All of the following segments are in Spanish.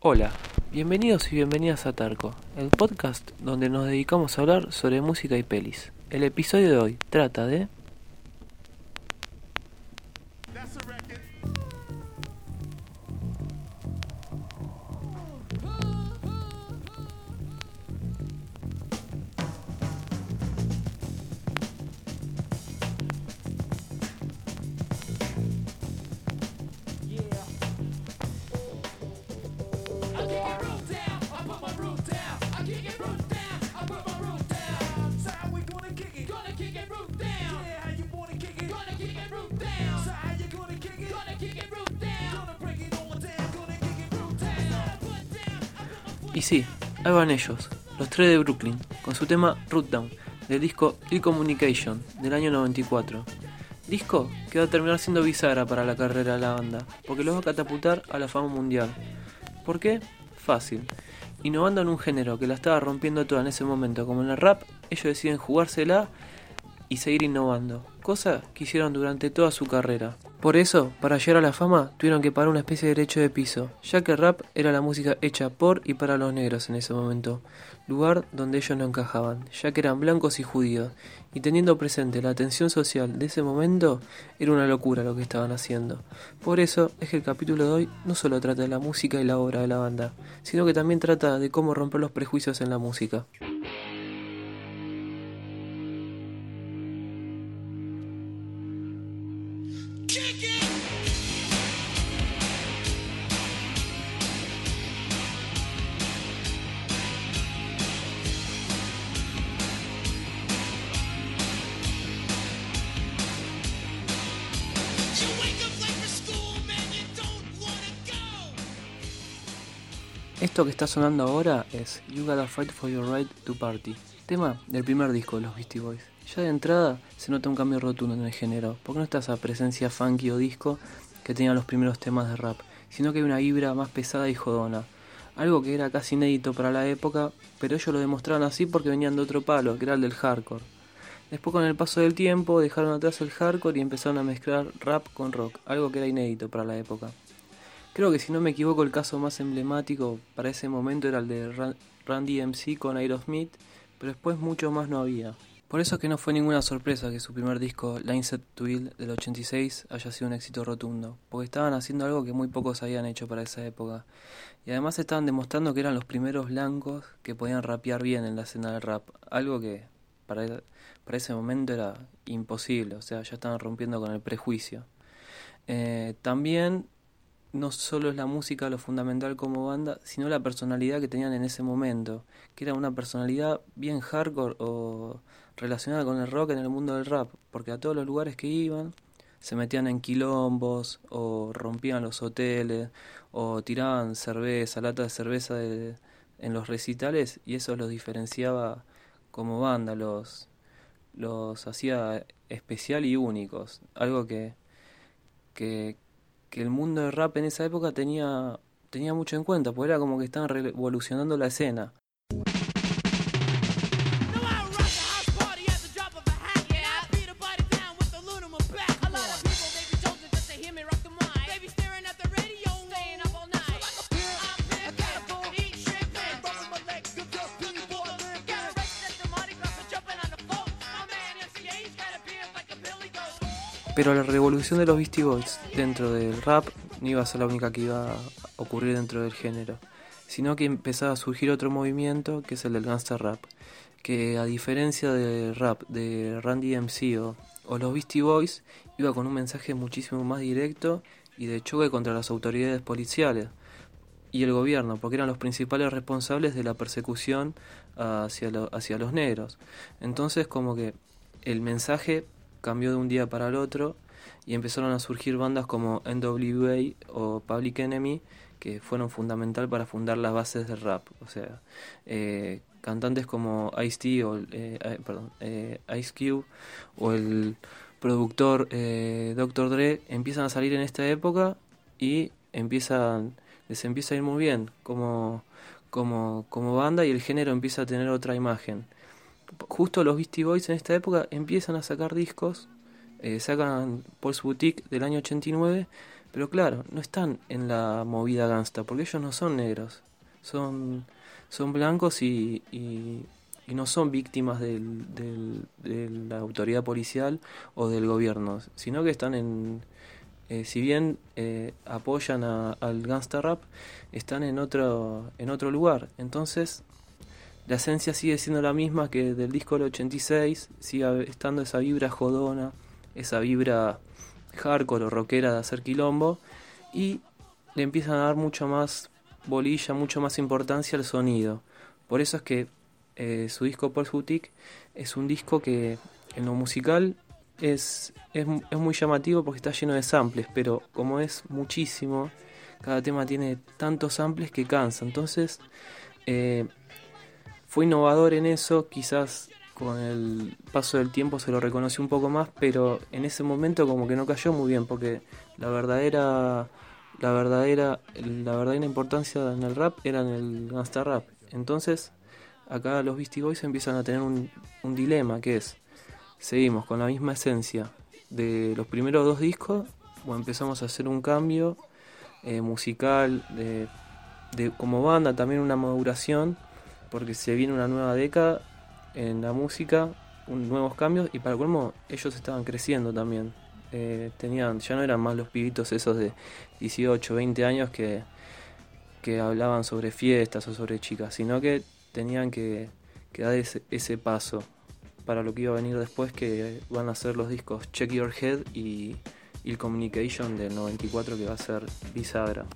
Hola, bienvenidos y bienvenidas a Tarco, el podcast donde nos dedicamos a hablar sobre música y pelis. El episodio de hoy trata de... sí, ahí van ellos, los tres de Brooklyn, con su tema Root Down, del disco The Communication, del año 94. Disco que va a terminar siendo bisagra para la carrera de la banda, porque los va a catapultar a la fama mundial. ¿Por qué? Fácil. Innovando en un género que la estaba rompiendo toda en ese momento, como en el rap, ellos deciden jugársela y seguir innovando, cosa que hicieron durante toda su carrera. Por eso, para llegar a la fama, tuvieron que parar una especie de derecho de piso, ya que el rap era la música hecha por y para los negros en ese momento, lugar donde ellos no encajaban, ya que eran blancos y judíos, y teniendo presente la atención social de ese momento, era una locura lo que estaban haciendo. Por eso es que el capítulo de hoy no solo trata de la música y la obra de la banda, sino que también trata de cómo romper los prejuicios en la música. Esto que está sonando ahora es You Gotta Fight for Your Right to Party, tema del primer disco de los Beastie Boys. Ya de entrada se nota un cambio rotundo en el género, porque no está esa presencia funky o disco que tenían los primeros temas de rap, sino que hay una vibra más pesada y jodona. Algo que era casi inédito para la época, pero ellos lo demostraron así porque venían de otro palo, que era el del hardcore. Después con el paso del tiempo dejaron atrás el hardcore y empezaron a mezclar rap con rock, algo que era inédito para la época. Creo que si no me equivoco el caso más emblemático para ese momento era el de Randy MC con Aerosmith, pero después mucho más no había. Por eso es que no fue ninguna sorpresa que su primer disco, Line Set to Hill del 86, haya sido un éxito rotundo, porque estaban haciendo algo que muy pocos habían hecho para esa época. Y además estaban demostrando que eran los primeros blancos que podían rapear bien en la escena del rap, algo que para, para ese momento era imposible, o sea, ya estaban rompiendo con el prejuicio. Eh, también no solo es la música lo fundamental como banda, sino la personalidad que tenían en ese momento, que era una personalidad bien hardcore o relacionada con el rock en el mundo del rap, porque a todos los lugares que iban se metían en quilombos o rompían los hoteles o tiraban cerveza, lata de cerveza de, en los recitales y eso los diferenciaba como banda, los, los hacía especial y únicos, algo que, que, que el mundo del rap en esa época tenía, tenía mucho en cuenta, porque era como que estaban revolucionando la escena. Pero la revolución de los Beastie Boys dentro del rap no iba a ser la única que iba a ocurrir dentro del género, sino que empezaba a surgir otro movimiento que es el del gangster rap, que a diferencia del rap de Randy MC o, o los Beastie Boys, iba con un mensaje muchísimo más directo y de choque contra las autoridades policiales y el gobierno, porque eran los principales responsables de la persecución hacia, hacia los negros. Entonces como que el mensaje cambió de un día para el otro y empezaron a surgir bandas como NWA o Public Enemy que fueron fundamental para fundar las bases del rap. O sea, eh, cantantes como Ice-T o eh, eh, eh, Ice Cube o el productor eh, Dr. Dre empiezan a salir en esta época y empiezan les empieza a ir muy bien como como como banda y el género empieza a tener otra imagen justo los Beastie Boys en esta época empiezan a sacar discos, eh, sacan Paul's Boutique del año 89, Pero claro, no están en la movida gangsta, porque ellos no son negros, son, son blancos y, y, no son víctimas del, de la autoridad policial o del gobierno, sino que están en, eh, si bien eh, apoyan al gangsta rap, están en otro, en otro lugar. Entonces, la esencia sigue siendo la misma que del disco del 86, sigue estando esa vibra jodona, esa vibra hardcore o rockera de hacer quilombo, y le empiezan a dar mucho más bolilla, mucho más importancia al sonido. Por eso es que eh, su disco Paul Boutique es un disco que en lo musical es, es, muy llamativo porque está lleno de samples, pero como es muchísimo, cada tema tiene tantos samples que cansa. Entonces, eh, fue innovador en eso, quizás con el paso del tiempo se lo reconoció un poco más, pero en ese momento como que no cayó muy bien, porque la verdadera, la verdadera, la verdadera importancia en el rap era en el gangsta rap. Entonces, acá los Beastie Boys empiezan a tener un, dilema, que es, seguimos con la misma esencia de los primeros dos discos, o empezamos a hacer un cambio eh, musical, de, de, como banda, también una maduración, porque se viene una nueva década en la música, nuevos cambios y para colmo ellos estaban creciendo también. Eh, tenían, ya no eran más los pibitos esos de 18, 20 años que, que hablaban sobre fiestas o sobre chicas, sino que tenían que, dar ese, ese, paso para lo que iba a venir después, que van a ser los discos Check Your Head y, y el Communication del 94 que va a ser bisagra.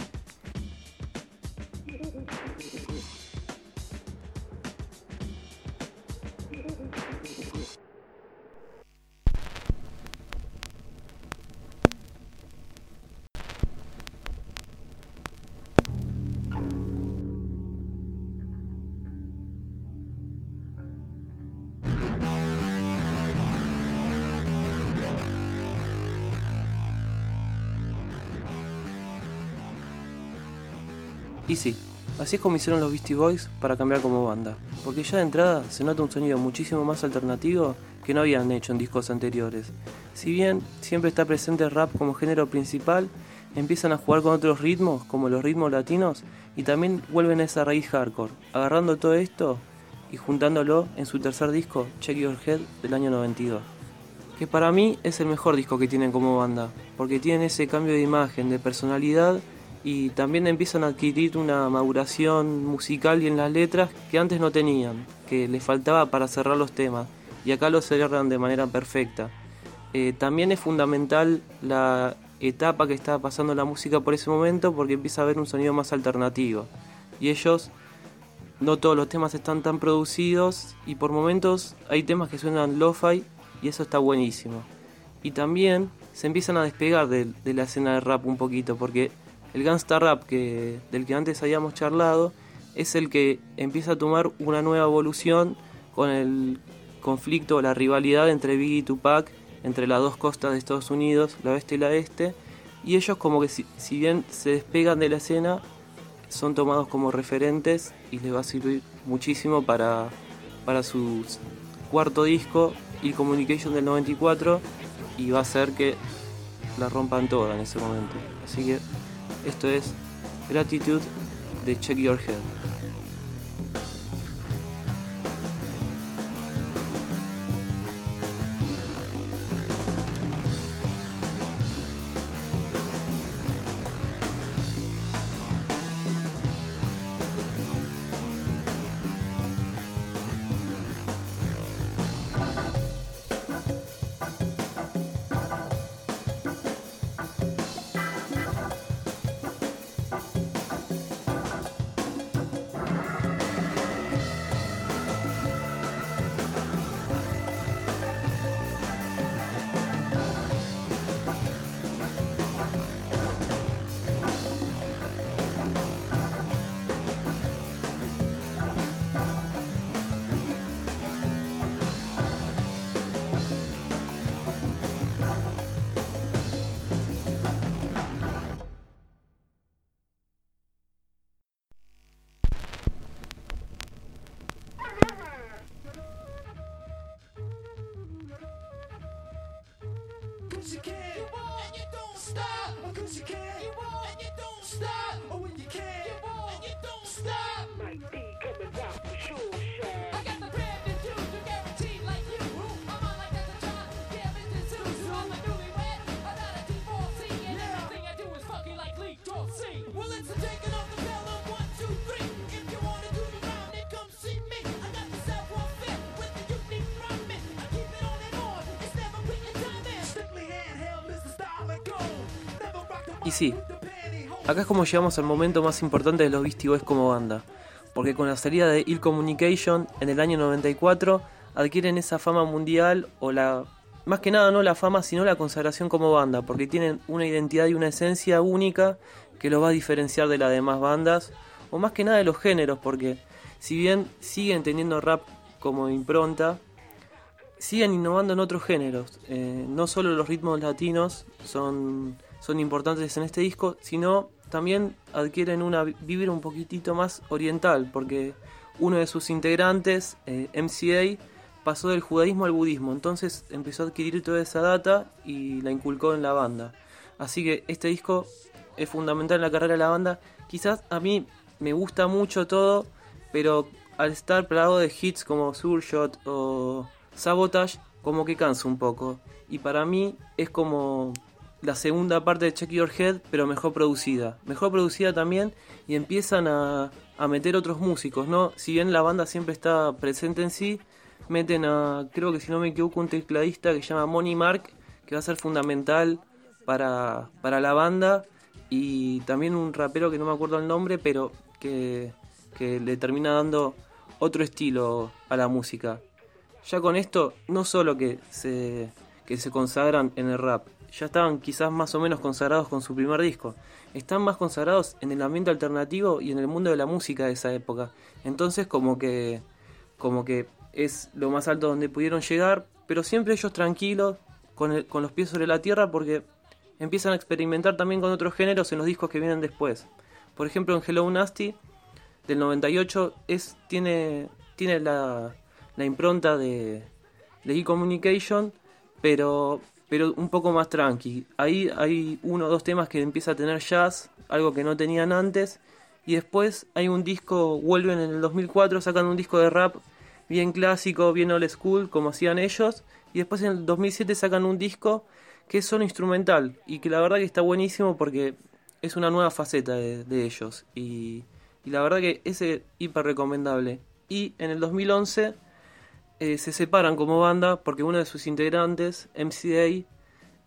Y sí, así es como hicieron los Beastie Boys para cambiar como banda, porque ya de entrada se nota un sonido muchísimo más alternativo que no habían hecho en discos anteriores. Si bien siempre está presente el rap como género principal, empiezan a jugar con otros ritmos, como los ritmos latinos, y también vuelven a esa raíz hardcore, agarrando todo esto y juntándolo en su tercer disco, Check Your Head, del año 92. Que para mí es el mejor disco que tienen como banda, porque tienen ese cambio de imagen, de personalidad, y también empiezan a adquirir una maduración musical y en las letras que antes no tenían, que les faltaba para cerrar los temas, y acá lo cierran de manera perfecta. Eh, también es fundamental la etapa que estaba pasando la música por ese momento porque empieza a haber un sonido más alternativo. Y ellos, no todos los temas están tan producidos y por momentos hay temas que suenan lo-fi y eso está buenísimo. Y también se empiezan a despegar de, de la escena de rap un poquito porque el gangsta rap que, del que antes habíamos charlado es el que empieza a tomar una nueva evolución con el conflicto, la rivalidad entre Biggie y Tupac, entre las dos costas de Estados Unidos, la oeste y la este, y ellos como que si, bien se despegan de la escena, son tomados como referentes y les va a servir muchísimo para, para su cuarto disco, y Communication del 94, y va a hacer que la rompan toda en ese momento. Así que esto es Gratitude de Check Your Head. Cause you can't. You won't. And you don't stop. Cause you can't. You won't. And you don't stop. Y sí, acá es como llegamos al momento más importante de los Beastie Boys como banda, porque con la salida de Ill Communication en el año 94 adquieren esa fama mundial o la más que nada no la fama, sino la consagración como banda, porque tienen una identidad y una esencia única que los va a diferenciar de las demás bandas, o más que nada de los géneros, porque si bien siguen teniendo rap como impronta, siguen innovando en otros géneros. Eh, no solo los ritmos latinos son, son importantes en este disco, sino también adquieren una vivir un poquitito más oriental, porque uno de sus integrantes, eh, MCA, pasó del judaísmo al budismo, entonces empezó a adquirir toda esa data y la inculcó en la banda. Así que este disco es fundamental en la carrera de la banda. Quizás a mí me gusta mucho todo, pero al estar plagado de hits como Surshot o Sabotage, como que cansa un poco. Y para mí es como la segunda parte de Check Your Head, pero mejor producida. Mejor producida también y empiezan a, a meter otros músicos, ¿no? Si bien la banda siempre está presente en sí, meten a, creo que si no me equivoco, un tecladista que se llama Money Mark, que va a ser fundamental para, para la banda, y también un rapero que no me acuerdo el nombre, pero que, que le termina dando otro estilo a la música. Ya con esto, no solo que se, que se consagran en el rap, ya estaban quizás más o menos consagrados con su primer disco. Están más consagrados en el ambiente alternativo y en el mundo de la música de esa época. Entonces como que como que es lo más alto donde pudieron llegar, pero siempre ellos tranquilos, con, con los pies sobre la tierra, porque empiezan a experimentar también con otros géneros en los discos que vienen después. Por ejemplo, en Hello Nasty, del 98, es, tiene, tiene la, la impronta de, de e-communication, pero, pero un poco más tranqui. Ahí hay uno o dos temas que empieza a tener jazz, algo que no tenían antes, y después hay un disco, vuelven en el 2004, sacan un disco de rap bien clásico, bien old school, como hacían ellos. Y después en el 2007 sacan un disco que es solo instrumental y que la verdad que está buenísimo porque es una nueva faceta de, ellos. Y, la verdad que ese hiper recomendable. Y en el 2011 eh, se separan como banda porque uno de sus integrantes, MCA,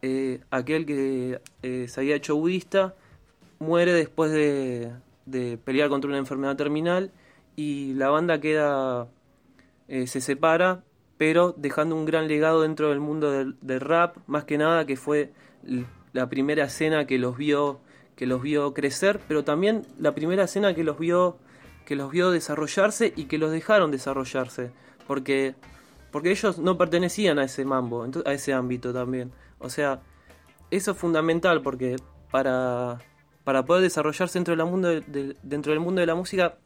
eh, aquel que eh, se había hecho budista, muere después de, de pelear contra una enfermedad terminal y la banda queda eh, se separa, pero dejando un gran legado dentro del mundo del, rap, más que nada que fue la primera escena que los vio que los vio crecer, pero también la primera escena que los vio que los vio desarrollarse y que los dejaron desarrollarse, porque porque ellos no pertenecían a ese mambo, a ese ámbito también. O sea, eso es fundamental porque para, para poder desarrollarse dentro del mundo dentro del mundo de la música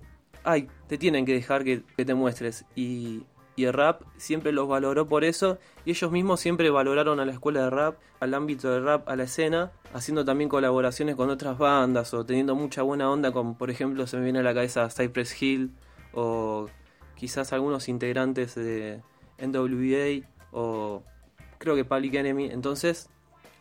ay, te tienen que dejar que, te muestres. Y, el rap siempre los valoró por eso y ellos mismos siempre valoraron a la escuela de rap, al ámbito del rap, a la escena, haciendo también colaboraciones con otras bandas o teniendo mucha buena onda con, por ejemplo, se me viene a la cabeza Cypress Hill o quizás algunos integrantes de NWA o creo que Public Enemy. Entonces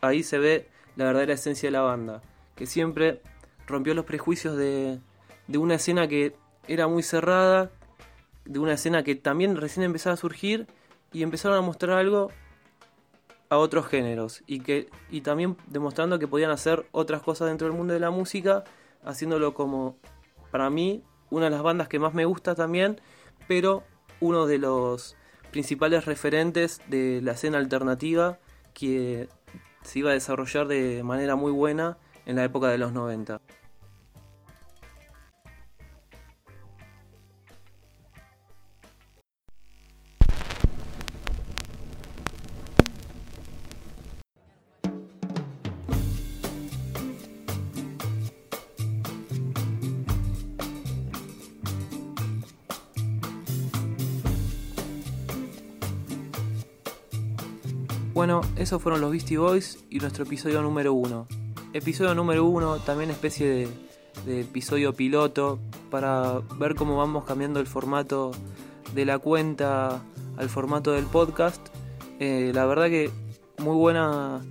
ahí se ve la verdadera esencia de la banda, que siempre rompió los prejuicios de, de una escena que era muy cerrada, de una escena que también recién empezaba a surgir y empezaron a mostrar algo a otros géneros y que y también demostrando que podían hacer otras cosas dentro del mundo de la música, haciéndolo como para mí una de las bandas que más me gusta también, pero uno de los principales referentes de la escena alternativa que se iba a desarrollar de manera muy buena en la época de los 90. Bueno, esos fueron los Beastie Boys y nuestro episodio número uno. Episodio número uno, también especie de, episodio piloto para ver cómo vamos cambiando el formato de la cuenta al formato del podcast. Eh, la verdad que muy buena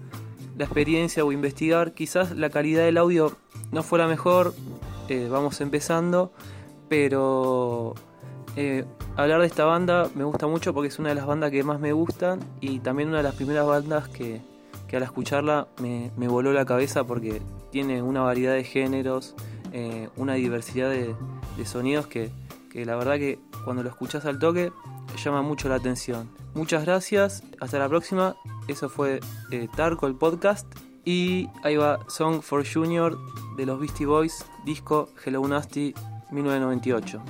la experiencia o investigar. Quizás la calidad del audio no fue la mejor, eh, vamos empezando, pero eh, hablar de esta banda me gusta mucho porque es una de las bandas que más me gustan y también una de las primeras bandas que, al escucharla me, voló la cabeza porque tiene una variedad de géneros, eh, una diversidad de, sonidos que, la verdad que cuando lo escuchas al toque llama mucho la atención. Muchas gracias, hasta la próxima. Eso fue eh, Tarco el podcast. Y ahí va Song for Junior de los Beastie Boys, disco Hello Nasty 1998.